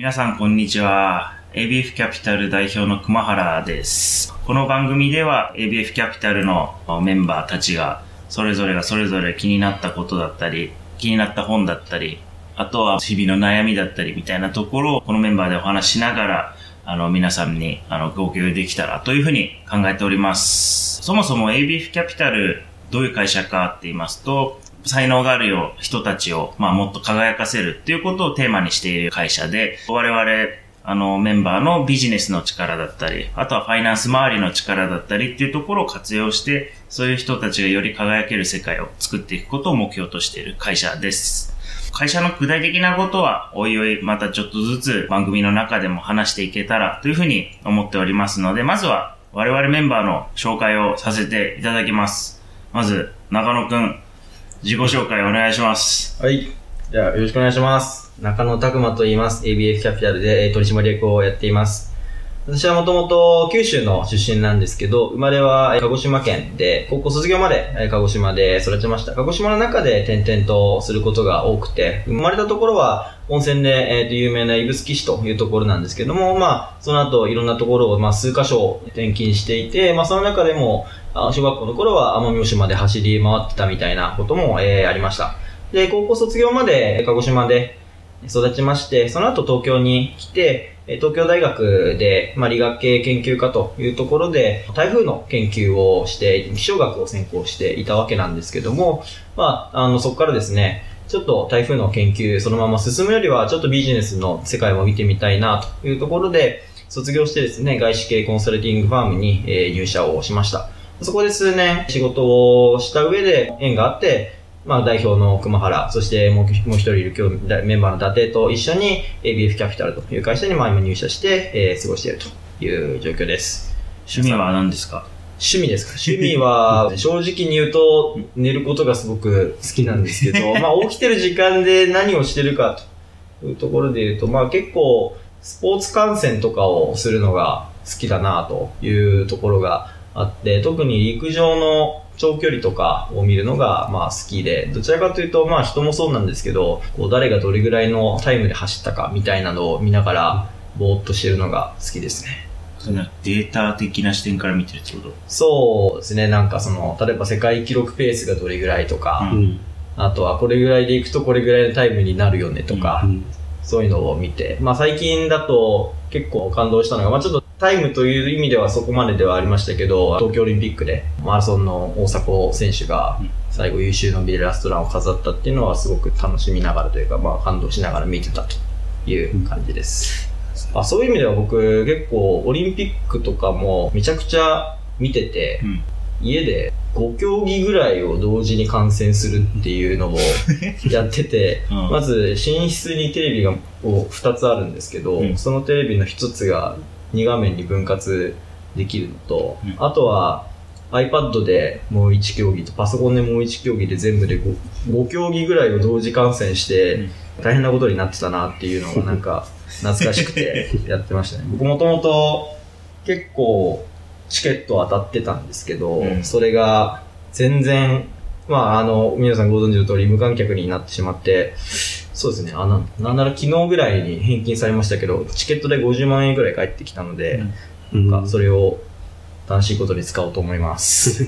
皆さんこんにちは。ABF キャピタル代表の熊原です。この番組では ABF キャピタルのメンバーたちがそれぞれがそれぞれ気になったことだったり、気になった本だったり、あとは日々の悩みだったりみたいなところをこのメンバーでお話しながら、あの皆さんにあのご共有できたらというふうに考えております。そもそも ABF キャピタルどういう会社かって言いますと、才能があるよ人たちを、まあ、もっと輝かせるっていうことをテーマにしている会社で、我々、あの、メンバーのビジネスの力だったり、あとはファイナンス周りの力だったりっていうところを活用して、そういう人たちがより輝ける世界を作っていくことを目標としている会社です。会社の具体的なことは、おいおいまたちょっとずつ番組の中でも話していけたらというふうに思っておりますので、まずは我々メンバーの紹介をさせていただきます。まず、中野くん、自己紹介お願いします。はい。じゃあ、よろしくお願いします。中野拓馬と言います。ABF キャピタルで取締役をやっています。私はもともと九州の出身なんですけど、生まれは鹿児島県で、高校卒業まで鹿児島で育ちました。鹿児島の中で転々とすることが多くて、生まれたところは温泉で、えーと有名な指宿市というところなんですけども、まあ、その後いろんなところを、まあ、数箇所転勤していて、まあ、その中でも、小学校の頃は奄美大島で走り回ってたみたいなことも、えーありました。で、高校卒業まで鹿児島で育ちまして、その後東京に来て、東京大学で、まあ、理学系研究科というところで、台風の研究をして、気象学を専攻していたわけなんですけども、まあ、あの、そこからですね、ちょっと台風の研究そのまま進むよりは、ちょっとビジネスの世界も見てみたいなというところで、卒業してですね、外資系コンサルティングファームに、入社をしました。そこで数年仕事をした上で縁があって、まあ代表の熊原、そしてもうもう一人いる今日メンバーの伊達と一緒に ABF キャピタルという会社にまあ今入社して、えー過ごしているという状況です。趣味は何ですか？趣味ですか？趣味は、正直に言うと、寝ることがすごく好きなんですけど、まあ起きてる時間で何をしてるかというところで言うと、まあ結構、スポーツ観戦とかをするのが好きだなというところがあって、特に陸上の長距離とかを見るのがまあ好きで、どちらかというとまあ人もそうなんですけど、こう誰がどれぐらいのタイムで走ったかみたいなのを見ながら、ぼーっとしてるのが好きですね。そのデータ的な視点から見てるってこと？そうですね、なんかその、例えば世界記録ペースがどれぐらいとか、うん。あとはこれぐらいでいくとこれぐらいのタイムになるよねとか、うん。そういうのを見て、まあ最近だと結構感動したのが、まあちょっとタイムという意味ではそこまでではありましたけど、東京オリンピックでマラソンの大迫選手がうん。最後優秀のビレラストランを飾ったっていうのはすごく楽しみながらというか、まあ感動しながら見てたという感じです。あそういう意味では僕結構オリンピックとかもめちゃくちゃ見てて、うん。家で5競技ぐらいを同時に観戦するっていうのを やってて、うん。まず寝室にテレビがを2つあるんですけど、うん。そのテレビの1つが2画面に分割できるのと、うん。あとは iPad でもう1競技とパソコンでもう1競技で全部で 5, 5競技ぐらいを同時観戦して、うん。大変なことになってたなっていうのがなんか 懐かしくてやってましたね。僕もともと結構チケット当たってたんですけど、うん。それが全然、まああの、皆さんご存知の通り無観客になってしまって、そうですね、あの、なんなら昨日ぐらいに返金されましたけど、チケットで50万円ぐらい返ってきたので、うんなんかそれを楽しいことに使おうと思います。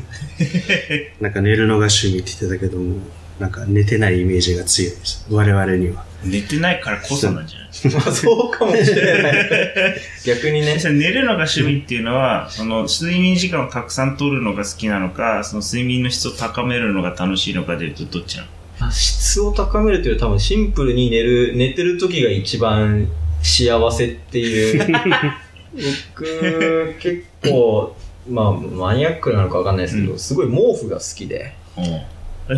なんか寝るのが趣味って言ってたけども、なんか寝てないイメージが強いです。我々には。寝てないからこそなんじゃない？まあそうかもしれない。逆にね寝るのが趣味っていうのは、その睡眠時間をたくさん取るのが好きなのか、その睡眠の質を高めるのが楽しいのかでいうとどっちなの？質を高めるという多分シンプルに寝る、寝てる時が一番幸せっていう。僕、結構、まあ、マニアックなのかわかんないですけど、うんすごい毛布が好きで。うん。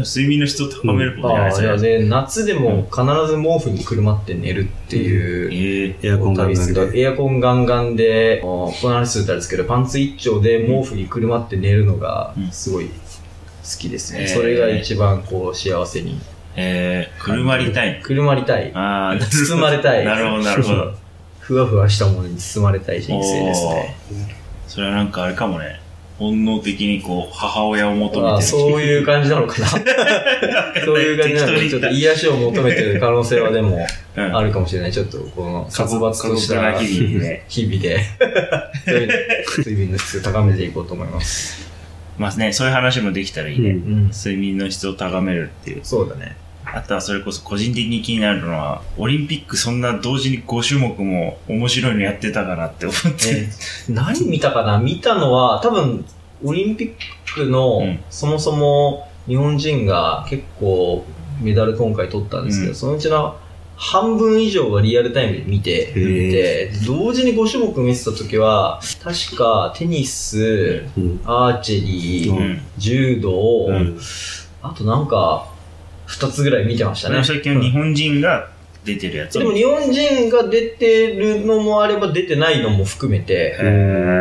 睡眠の質を高めることじゃないああ、いや、それで、夏でも必ず毛布にくるまって寝るっていう。えエアコンガンガンで。エアコンガンガンで、この話するとあれですけど、パンツ一丁で毛布にくるまって寝るのがうんすごい好きですね。へーそれが一番こう幸せに。ー、えー、くるまりたい。くるまりたい。ああ、包まれたい。なるほど、なるほど。ふわふわしたものに包まれたい人生ですね。それはなんかあれかもね。本能的にこう、母親を求めあてる。そういう感じなのかな。そういう感じなのかちょっと癒しを求めてる可能性はでもうんあるかもしれない。ちょっとこの殺伐とした日々で。日々で、そういうの睡眠の質を高めていこうと思います。まあね、そういう話もできたらいいね。うんうん。睡眠の質を高めるっていう。そうだね。あとはそれこそ個人的に気になるのは、オリンピックそんな同時に5種目も面白いのやってたかなって思って。え何見たかな？見たのは、多分、オリンピックの、うんそもそも日本人が結構メダル今回取ったんですけど、うんそのうちの半分以上はリアルタイムで見て、へー見て同時に5種目見てた時は、確かテニス、うん。アーチェリー、うん。柔道、うん。あとなんか、2つぐらい見てましたね。最近の日本人が出てるやつ。でも日本人が出てるのもあれば出てないのも含めて、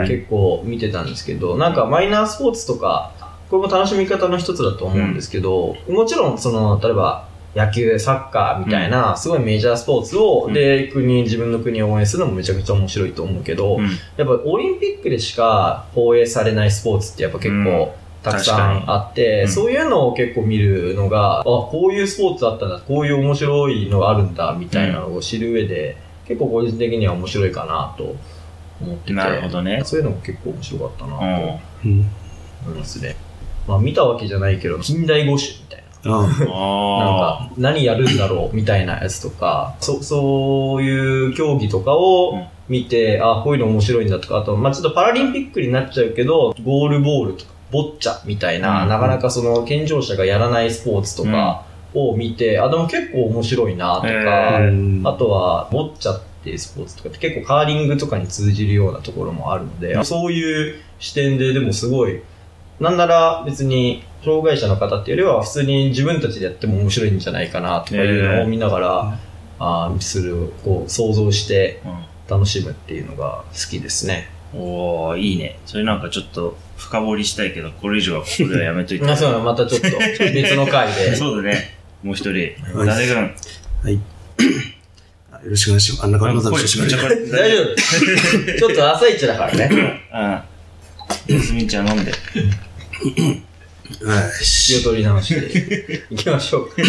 結構見てたんですけど、なんかマイナースポーツとか、これも楽しみ方の一つだと思うんですけど、もちろんその、例えば野球、サッカーみたいな、すごいメジャースポーツを、うんで、国、自分の国を応援するのもめちゃくちゃ面白いと思うけど、うん。やっぱオリンピックでしか放映されないスポーツってやっぱ結構、たくさんあって、うんそういうのを結構見るのが、あ、こういうスポーツあったんだ、こういう面白いのがあるんだ、みたいなのを知る上で、結構個人的には面白いかなと思ってて。なるほどね。そういうのも結構面白かったなとうん。思うん。いますね。まあ見たわけじゃないけど、近代五種みたいな。あなんあか、何やるんだろうみたいなやつとか、そそういう競技とかを見て、あ、こういうの面白いんだとか、あと、まあちょっとパラリンピックになっちゃうけど、ゴールボールとか、ボッチャみたいな、うん。なかなかその健常者がやらないスポーツとかを見て、あ、でも結構面白いなとか、あとは、ボッチャっていうスポーツとかって結構カーリングとかに通じるようなところもあるので、そういう視点ででもすごい、なんなら別に障害者の方っていうよりは普通に自分たちでやっても面白いんじゃないかなとかいうのを見ながら、あーする、こう想像して楽しむっていうのが好きですね。うん。おー、いいね。それなんかちょっと深掘りしたいけど、これ以上はここではやめといて。あそうまたちょっと別の回で。そうだね。もう一人。はい誰が？はい。あよろしくお願いします。あんな感じの声めっちゃし軽い大丈夫ちょっと朝一だからね。うん。すみちゃん飲んで。はい。気を取り直していきましょう。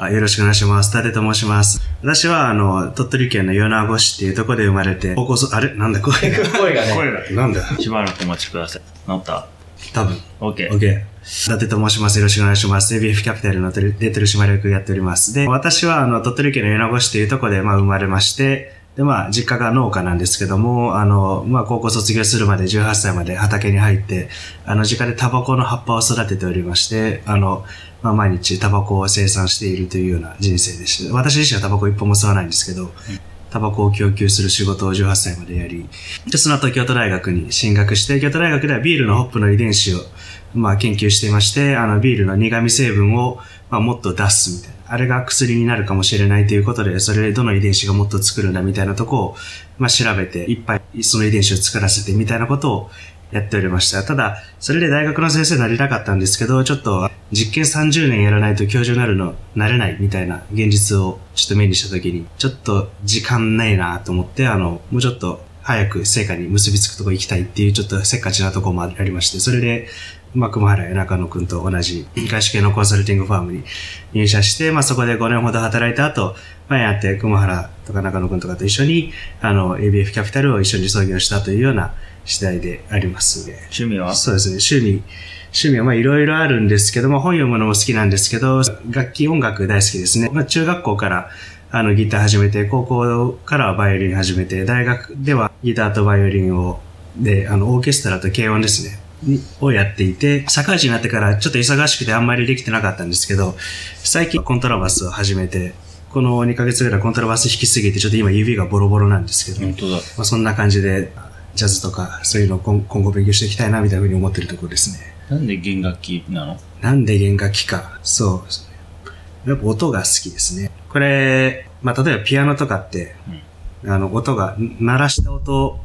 あよろしくお願いします。伊達と申します。私は、あの、鳥取県の米子市っていうところで生まれて、高校そ、あれ？なんだ？声が。声がね。声が。なんだ？しばらくお待ちください。治った？多分。?OK。OK。伊達と申します。よろしくお願いします。ABF キャピタルのテレ取締役やっております。で、私は、あの、鳥取県の米子市というところで、まあ、生まれまして、で、まあ、実家が農家なんですけども、あの、まあ、高校卒業するまで18歳まで畑に入って、あの、実家でタバコの葉っぱを育てておりまして、あの、まあ、毎日タバコを生産しているというような人生でした。私自身はタバコ一本も吸わないんですけど、タバコを供給する仕事を18歳までやり、で、その後京都大学に進学して、京都大学ではビールのホップの遺伝子を、まあ、研究していまして、あの、ビールの苦味成分を、まあ、もっと出すみたいな。あれが薬になるかもしれないということで、それでどの遺伝子がもっと作るんだみたいなとこを、まあ、調べて、いっぱいその遺伝子を作らせてみたいなことをやっておりました。ただ、それで大学の先生になれなかったんですけど、ちょっと実験30年やらないと教授になるの、なれないみたいな現実をちょっと目にしたときに、ちょっと時間ないなと思って、あの、もうちょっと早く成果に結びつくとこ行きたいっていうちょっとせっかちなとこもありまして、それで、まあ、熊原や中野くんと同じ外資系のコンサルティングファームに入社して、まあ、そこで5年ほど働いた後、まあ、やって熊原とか中野くんとかと一緒に、あの、ABF キャピタルを一緒に創業したというような次第であります。趣味は？そうですね。趣味、趣味はまあいろいろあるんですけども、本読むのも好きなんですけど、楽器音楽大好きですね。まあ中学校からあのギター始めて、高校からはバイオリン始めて、大学ではギターとバイオリンを、で、あの、オーケストラと軽音ですね。にをやっていて、社会人になってからちょっと忙しくてあんまりできてなかったんですけど、最近コントラバスを始めて、この2ヶ月ぐらいコントラバス弾きすぎて、ちょっと今指がボロボロなんですけど、本当だ。まあ、そんな感じで、ジャズとか、そういうのを今今後勉強していきたいな、みたいなふうに思ってるところですね。なんで弦楽器なの？なんで弦楽器か。そう。やっぱ音が好きですね。これ、まあ、例えばピアノとかって、あの、音が、鳴らした音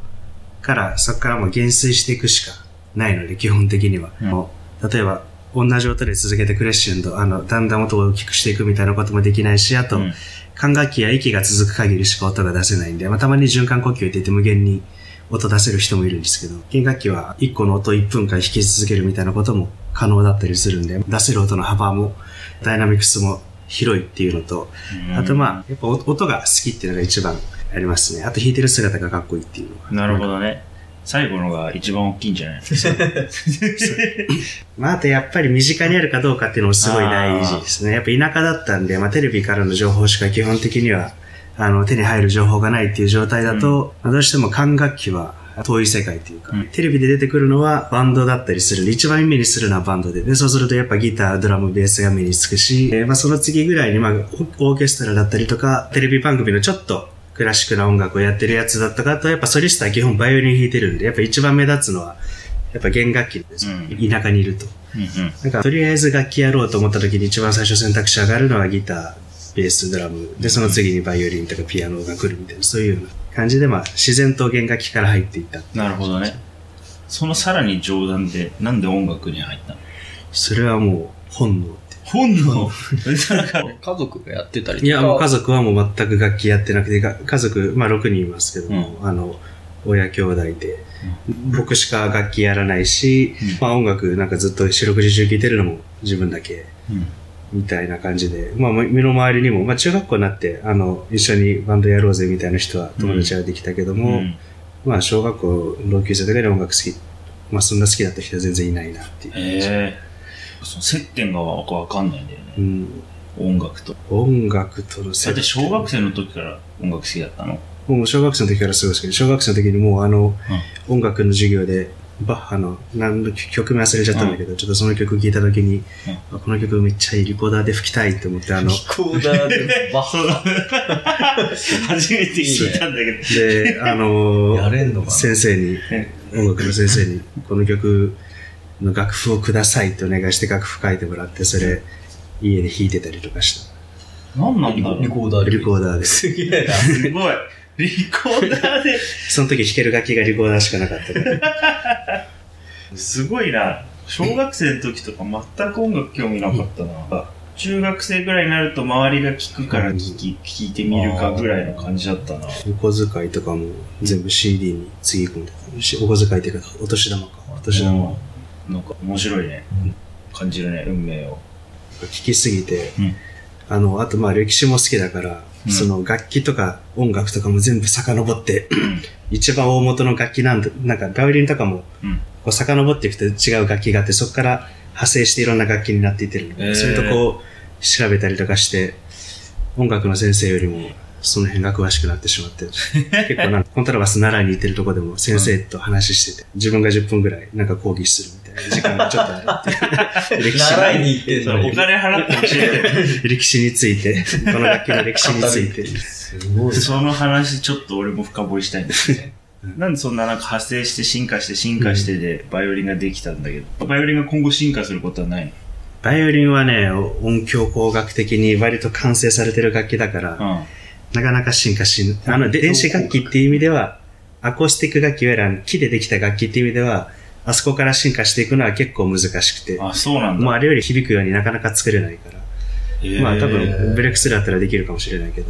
から、そこからもう減衰していくしかないので、基本的には。うんもう例えば、同じ音で続けてクレッシェンド、あの、だんだん音を大きくしていくみたいなこともできないし、あと、うん管楽器や息が続く限りしか音が出せないんで、まあ、たまに循環呼吸って言って無限に音出せる人もいるんですけど、弦楽器は1個の音1分間弾き続けるみたいなことも可能だったりするんで、出せる音の幅も、ダイナミクスも広いっていうのと、あとまあ、やっぱ音が好きっていうのが一番ありますね。あと弾いてる姿がかっこいいっていうのが。なるほどね。最後のが一番大きいんじゃない まあ、あとやっぱり身近にあるかどうかっていうのもすごい大事ですね。やっぱ田舎だったんで、まあテレビからの情報しか基本的には、あの、手に入る情報がないっていう状態だと、まあどうしても管楽器は遠い世界っていうか、うん。テレビで出てくるのはバンドだったりするんで、一番目にするのはバンドで、で、そうするとやっぱギター、ドラム、ベースが目につくし、えーまあその次ぐらいに、まあ、オオーケストラだったりとか、テレビ番組のちょっとクラシックな音楽をやってるやつだったかあと、やっぱソリストは基本バイオリン弾いてるんで、やっぱ一番目立つのは、やっぱ弦楽器ですよ、うん田舎にいると。うんうん。なんか、とりあえず楽器やろうと思った時に一番最初選択肢上がるのはギター、ベース、ドラム。で、その次にバイオリンとかピアノが来るみたいな、そういうような感じで、まあ、自然と弦楽器から入っていった。なるほどね。そのさらに冗談で、なんで音楽に入ったの？それはもう、本能。本能なんか、家族がやってたりとか。いや、もう家族はもう全く楽器やってなくて、が家族、まあ6人いますけども、あの、親兄弟で、僕しか楽器やらないし、うんまあ音楽なんかずっと四六時中聴いてるのも自分だけ。うんみたいな感じで、まあ、身の回りにも、まあ、中学校になって、あの、一緒にバンドやろうぜみたいな人は友達ができたけども、うんまあ、小学校、同級生とかで音楽好き、まあ、そんな好きだった人は全然いないなっていう。へえ。その接点がわかんないんだよね。うん、音楽と。音楽とのだ接って小学生の時から音楽好きだったの？もう小学生の時からすごい好き。で、小学生の時にもうあの、音楽の授業で、バッハの何の曲名忘れちゃったんだけど、ちょっとその曲聴いた時に、あこの曲めっちゃいいリコーダーで吹きたいって思って、あの、リコーダーで バッハ。初めて聞いたんだけど。で、あの先生に、音楽の先生に、この曲の楽譜をくださいってお願いして楽譜書いてもらって、それ、家で弾いてたりとかし何なんだろうリコーダーた。で。リコーダーで。すげえな。すごい。リコーダーで。その時弾ける楽器がリコーダーしかなかったから。すごいな。小学生の時とか全く音楽興味なかったな。中学生ぐらいになると周りが聴くから聴き、聴いてみるかぐらいの感じだったな。お小遣いとかも全部 CD につぎ込んでたし。お小遣いっていうか、お年玉か。お年玉。うんなんか面白いね。感じるね、運命を。聞きすぎて、うん。あの、あとまあ歴史も好きだから、うん。その楽器とか音楽とかも全部遡って、一番大元の楽器なんだ、なんかバイオリンとかも、うん。こう遡っていくと違う楽器があって、そこから派生していろんな楽器になっていってる。ので、へー。それとこう、調べたりとかして、音楽の先生よりも、その辺が詳しくなってしまって、結構なんかコントラバス習いに行ってるとこでも先生と話してて、自分が10分ぐらいなんか講義する時間がちょっとあるっていう。歴史習いに行ってお。金払って教え 歴史について、この楽器の歴史について。すごいて。。その話ちょっと俺も深掘りしたいんですね。なんでそんななんか派生して進化して進化してでバイオリンができたんだけど、バイオリンが今後進化することはない？バイオリンはね、音響工学的に割と完成されてる楽器だから、のなかなか進化し、あの、で電子楽器っていう意味では、アコースティック楽器いわゆる木でできた楽器っていう意味では、あそこから進化していくのは結構難しくてうん。、あ、そうなんだ。もうあれより響くようになかなか作れないから。へーまあ多分、ブレックスルーだったらできるかもしれないけど。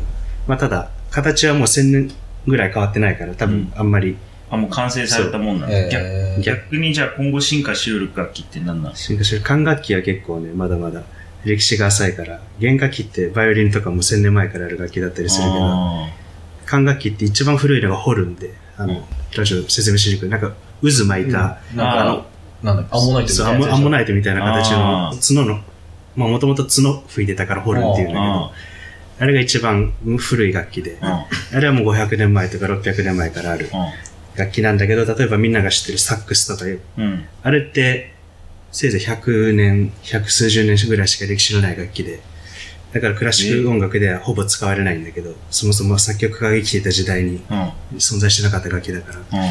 まあただ、形はもう1000年ぐらい変わってないから、多分あんまりあ、もう完成されたもんなんだ。逆えー逆にじゃあ今後進化しうる楽器って何なん？進化してる。管楽器は結構ね、まだまだ歴史が浅いから、弦楽器ってバイオリンとかも1000年前からある楽器だったりするけど、あ管楽器って一番古いのがホルンで、あの、ラジオ説明しにくい？なんか、渦巻いた、なんかあの、なんだっけ、アンモナイトみたいな。アンモナイトみたいな形の角の、まあもともと角吹いてたからホルンっていうんだけーど、あれが一番古い楽器で、ああれはもう500年前とか600年前からあるー。楽器なんだけど、例えばみんなが知ってるサックスとかいう。あれって、せいぜい100年、百数十年ぐらいしか歴史のない楽器で、だからクラシック音楽ではほぼ使われないんだけど、そもそも作曲家が生きていた時代にうん。存在してなかった楽器だから、うん。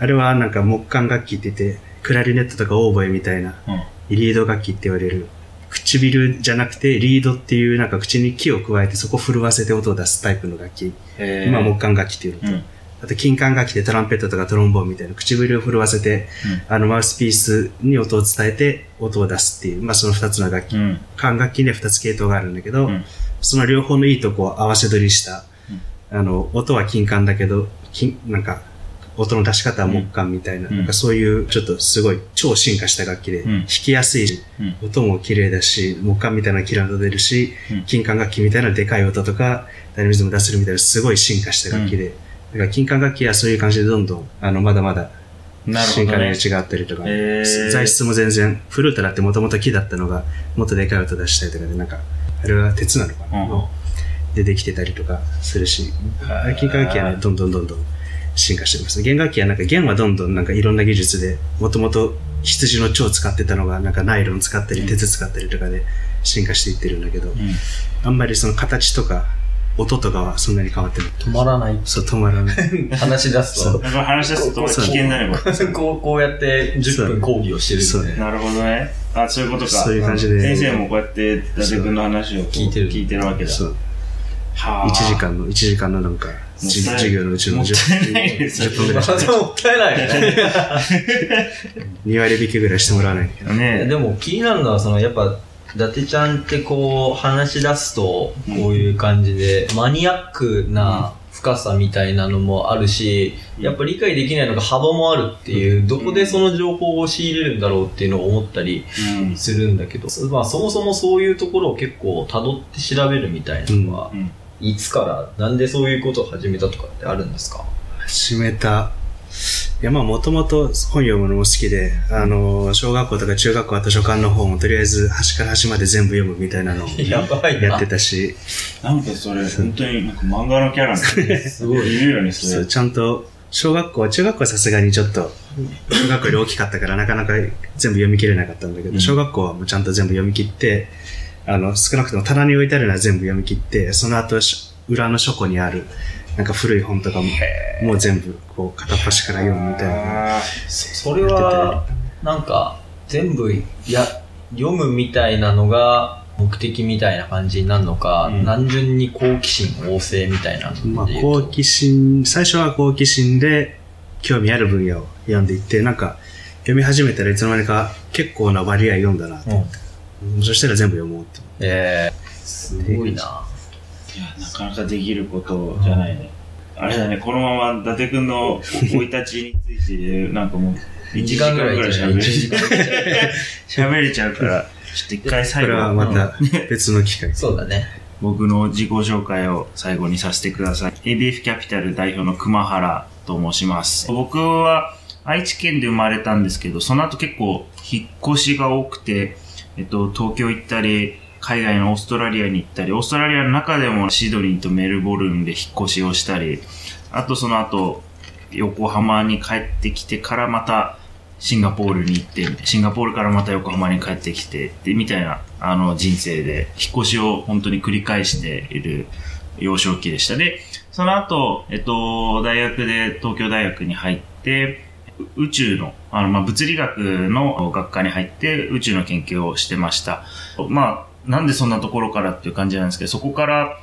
あれはなんか木管楽器って言って、クラリネットとかオーボエみたいな、うん。リード楽器って言われる、唇じゃなくてリードっていうなんか口に木を加えてそこを震わせて音を出すタイプの楽器。今木管楽器っていうのと、うん。あと金管楽器でトランペットとかトロンボーンみたいな唇を震わせて、あのマウスピースに音を伝えて音を出すっていう、まあその二つの楽器。うん。管楽器には二つ系統があるんだけど、うんその両方のいいとこを合わせ取りした、あの、音は金管だけど、金、なんか、音の出し方は木管みたいな、うん。なんかそういうちょっとすごい超進化した楽器で、うん。弾きやすいし、うん。音も綺麗だし、木管みたいな綺麗な音出るし、うん。金管楽器みたいなでかい音とか、ダイナミズム出せるみたいなすごい進化した楽器で、だから金管楽器はそういう感じでどんどん、あの、まだまだなるほどね。進化の余。地があったりとか、へー。材質も全然、フルートだってもともと木だったのが、もっとでかい音出したりとかで、なんか、あれは鉄なのかな、うん。でできてたりとかするし、金管楽器はね、どんどんどんどん進化してます。弦楽器はなんか弦はどんどんなんかいろんな技術で、もともと羊の腸使ってたのが、なんかナイロン使ったり、鉄使ったりとかで進化していってるんだけど、うんあんまりその形とか、音とかはそんなに変わってない。止まらない。そう、止まらない。話し出すと。話し出すと危険だね、こう、こうやって10分講義をしてるんで、ね。なるほどね。あ、そういうことか。そういう感じで先生もこうやって、伊達君の話を聞いてる聞いてるわけだ。そう。は1時。間の、1時間のなんか、授業のうちのもったいないです10分ぐらい。もったいないよね。2割引きぐらいしてもらわないと。ねでも気になるのは、その、やっぱ、伊達ちゃんってこう、話し出すと、こういう感じで、マニアックな深さみたいなのもあるし、やっぱ理解できないのが幅もあるっていう、どこでその情報を仕入れるんだろうっていうのを思ったりうん。するんだけど、まあそもそもそういうところを結構辿って調べるみたいなのはう、ん。いつから、なんでそういうことを始めたとかってあるんですか？始めた。いや、まあ、もともと本読むのも好きで、あの、小学校とか中学校は図書館の本をとりあえず端から端まで全部読むみたいなのを やってたし、なんかそれ、本当になんか漫画のキャラみたいな。すごい。いるよね、それそう。ちゃんと、小学校、中学校はさすがにちょっと、小学校より大きかったからなかなか全部読み切れなかったんだけど、うん小学校はもうちゃんと全部読み切って、あの、少なくとも棚に置いてあるのは全部読み切って、その後、し裏の書庫にある、なんか古い本とかも、もう全部、こう、片っ端から読むみたいな。あそれは、なんか、全部や、読むみたいなのが目的みたいな感じになるのか、うん単純に好奇心旺盛みたいなまあ、と好奇心、最初は好奇心で興味ある分野を読んでいって、なんか読み始めたらいつの間にか結構な割合読んだなと？うんそしたら全部読もうって。えー、すごいな。ーいや、なかなかできることじゃないね。あれだね、このまま伊達君の生い立ちについて、なんかもう、1時間ぐらい喋れ時間ぐらい喋れちゃうから、ちょっと一回こ最後、れはまた別の機会。そうだね。僕の自己紹介を最後にさせてください。ABF キャピタル代表の熊原と申します。僕は愛知県で生まれたんですけど、その後結構引っ越しが多くて、えっと、東京行ったり、海外のオーストラリアに行ったり、オーストラリアの中でもシドニーとメルボルンで引っ越しをしたり、あとその後、横浜に帰ってきてからまたシンガポールに行って、シンガポールからまた横浜に帰ってきて、で、みたいな、あの、人生で、引っ越しを本当に繰り返している幼少期でした。で、その後、えっと、大学で東京大学に入って、宇宙の、あの、ま、物理学の学科に入って宇宙の研究をしてました。まあ、なんでそんなところからっていう感じなんですけど、そこから、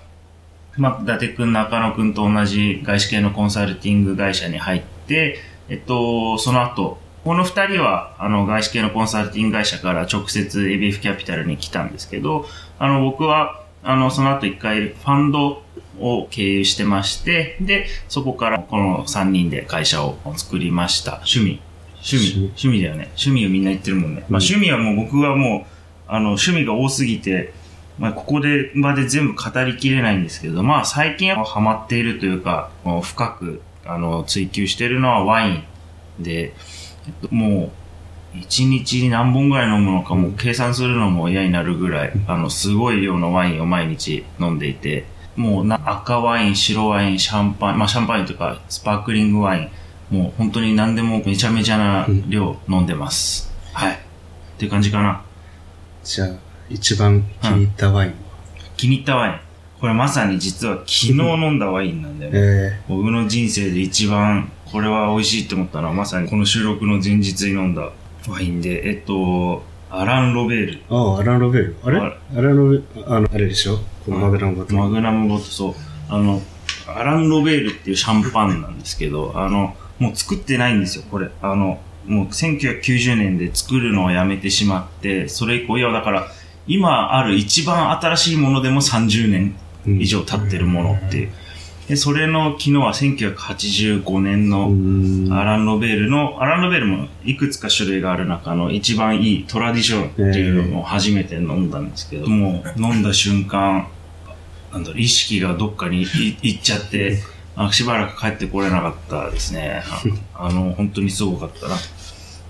まあ、伊達くん、中野くんと同じ外資系のコンサルティング会社に入って、えっと、その後、この二人は、あの、外資系のコンサルティング会社から直接 ABF キャピタルに来たんですけど、あの、僕は、あの、その後一回ファンドを経由してまして、で、そこからこの三人で会社を作りました。趣味。趣味。趣味だよね。趣味をみんな言ってるもんね。まあ、うん趣味はもう僕はもう、あの、趣味が多すぎて、まあ、ここで、まで全部語りきれないんですけど、まあ、最近はハマっているというか、もう深く、あの、追求しているのはワインで、えっと、もう、一日に何本ぐらい飲むのかもう計算するのも嫌になるぐらい、あの、すごい量のワインを毎日飲んでいて、もうな赤ワイン、白ワイン、シャンパン、まあシャンパンというかスパークリングワイン、もう本当に何でもめちゃめちゃな量飲んでます。はい。っていう感じかな。じゃあ、一番気に入ったワイン。気に入ったワイン。これまさに実は昨日飲んだワインなんだよね。え僕の人生で一番これは美味しいって思ったのはまさにこの収録の前日に飲んだワインで、えっと、アラン・ロベール。ー、ああ、アラン・ロベル。あれ？あアラン・ロベル、あの、あれでしょ？このマグナムボトル。マグナムボトル、そう。あの、アラン・ロベールっていうシャンパンなんですけど、あの、もう作ってないんですよ、これ。あの、もう1990年で作るのをやめてしまって、それ以降、いや、だから、今ある一番新しいものでも30年うん以上経ってるものっていう。で、それの昨日は1985年のアラン・ロベールの、アラン・ロベールもいくつか種類がある中の一番いいトラディションっていうのを初めて飲んだんですけど、もう飲んだ瞬間、なんだろう、意識がどっかにいっちゃって、あしばらく帰ってこれなかったですね。あの、本当にすごかったな。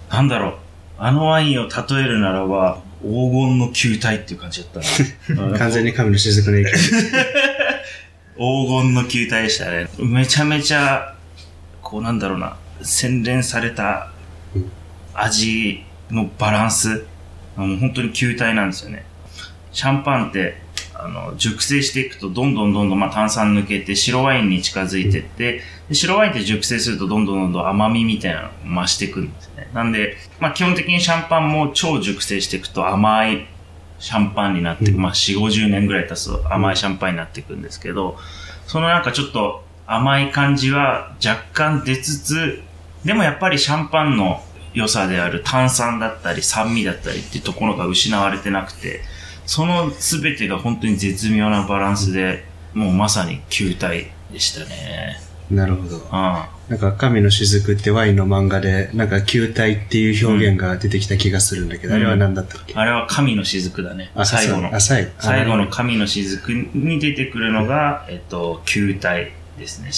なんだろう、あのワインを例えるならば、黄金の球体っていう感じだったな。完全に神の雫の影響 黄金の球体でしたね。めちゃめちゃ、こうなんだろうな、洗練された味のバランス。もう本当に球体なんですよね。シャンパンって、あの、熟成していくとどんどんどんどん、まあ、炭酸抜けて白ワインに近づいてって、で白ワインって熟成するとどんどんどんどん甘みみたいなのが増していくんですね。なんで、まあ、基本的にシャンパンも超熟成していくと甘いシャンパンになっていく。うん、まあ、4、50年ぐらい経つと甘いシャンパンになっていくんですけど、そのなんかちょっと甘い感じは若干出つつ、でもやっぱりシャンパンの良さである炭酸だったり酸味だったりっていうところが失われてなくて、その全てが本当に絶妙なバランスで、もうまさに球体でしたね。なるほど。なんか、神の雫ってワインの漫画で、なんか球体っていう表現が出てきた気がするんだけど、うん、あれは何だったっけ？あれは神の雫だね。最後の。あ、最後。最後の神の雫に出てくるのが、えっと、球体ですね。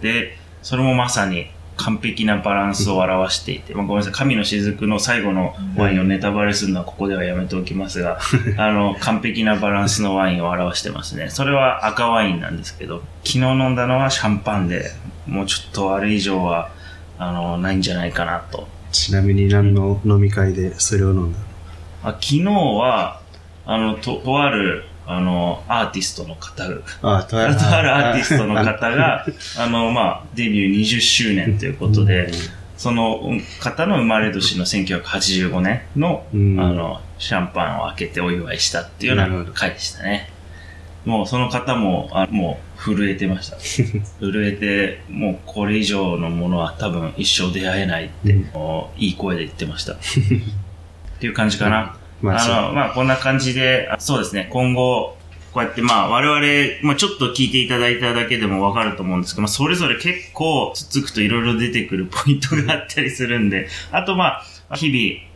で、それもまさに完璧なバランスを表していて、まあ、ごめんなさい、神の雫の最後のワインをネタバレするのはここではやめておきますが、あの、完璧なバランスのワインを表してますね。それは赤ワインなんですけど、昨日飲んだのはシャンパンで、もうちょっとあれ以上は、あの、ないんじゃないかなと。ちなみに何の飲み会でそれを飲んだの？あ昨日は、あの、と、とあるあの、アーティストの方あとあるアーティストの方が、あ の、まあ、デビュー20周年ということで、その方の生まれ年の1985年の、あの、シャンパンを開けてお祝いしたっていうような回でしたね。もうその方も、あもう震えてました。震えて、もうこれ以上のものは多分一生出会えないって、うん、いい声で言ってました。っていう感じかな。まあ、あの、まあ、こんな感じで、そうですね、今後、こうやってまあ、我々、まあ、ちょっと聞いていただいただけでもわかると思うんですけど、まあ、それぞれ結構つつくといろいろ出てくるポイントがあったりするんで、あとまあ、日々、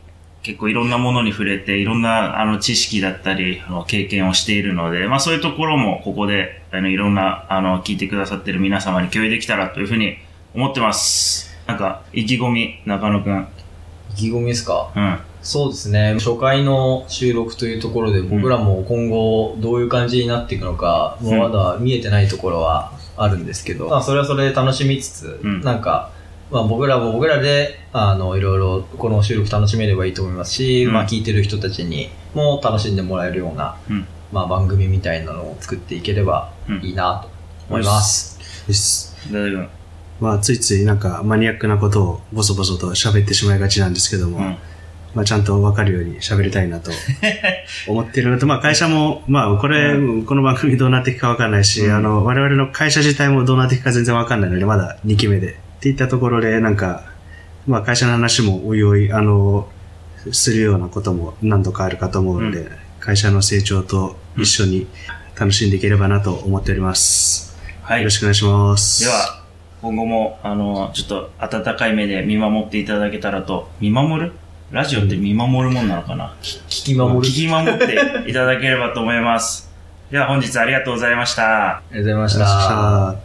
結構いろんなものに触れて、いろんなあの知識だったり、あの経験をしているので、まあそういうところもここで、あのいろんなあの聞いてくださってる皆様に共有できたらというふうに思ってます。なんか、意気込み、中野くん。意気込みですか？うん。そうですね。初回の収録というところで僕らも今後どういう感じになっていくのか、もうまだ見えてないところはあるんですけど、まあそれはそれで楽しみつつ、なんか、まあ僕らも僕らで、あの、いろいろこの収録楽しめればいいと思いますし、まあ聞いてる人たちにも楽しんでもらえるような、まあ番組みたいなのを作っていければいいなと思います。です。まあついついなんかマニアックなことをボソボソと喋ってしまいがちなんですけども、まあ、ちゃんと分かるように喋りたいなと 思ってるのと、まあ、会社も、まあ、これ、この番組どうなっていくか分かんないし、うん、あの、我々の会社自体もどうなっていくか全然分かんないので、まだ2期目で。っていったところで、なんか、まあ、会社の話もおいおい、あの、するようなことも何度かあるかと思うので、うん、会社の成長と一緒に楽しんでいければなと思っております。はい。よろしくお願いします。では、今後も、あの、ちょっと温かい目で見守っていただけたらと、見守る？ラジオって見守るもんなのかな？聞き守る聞き守っていただければと思います。では本日ありがとうございました。ありがとうございました。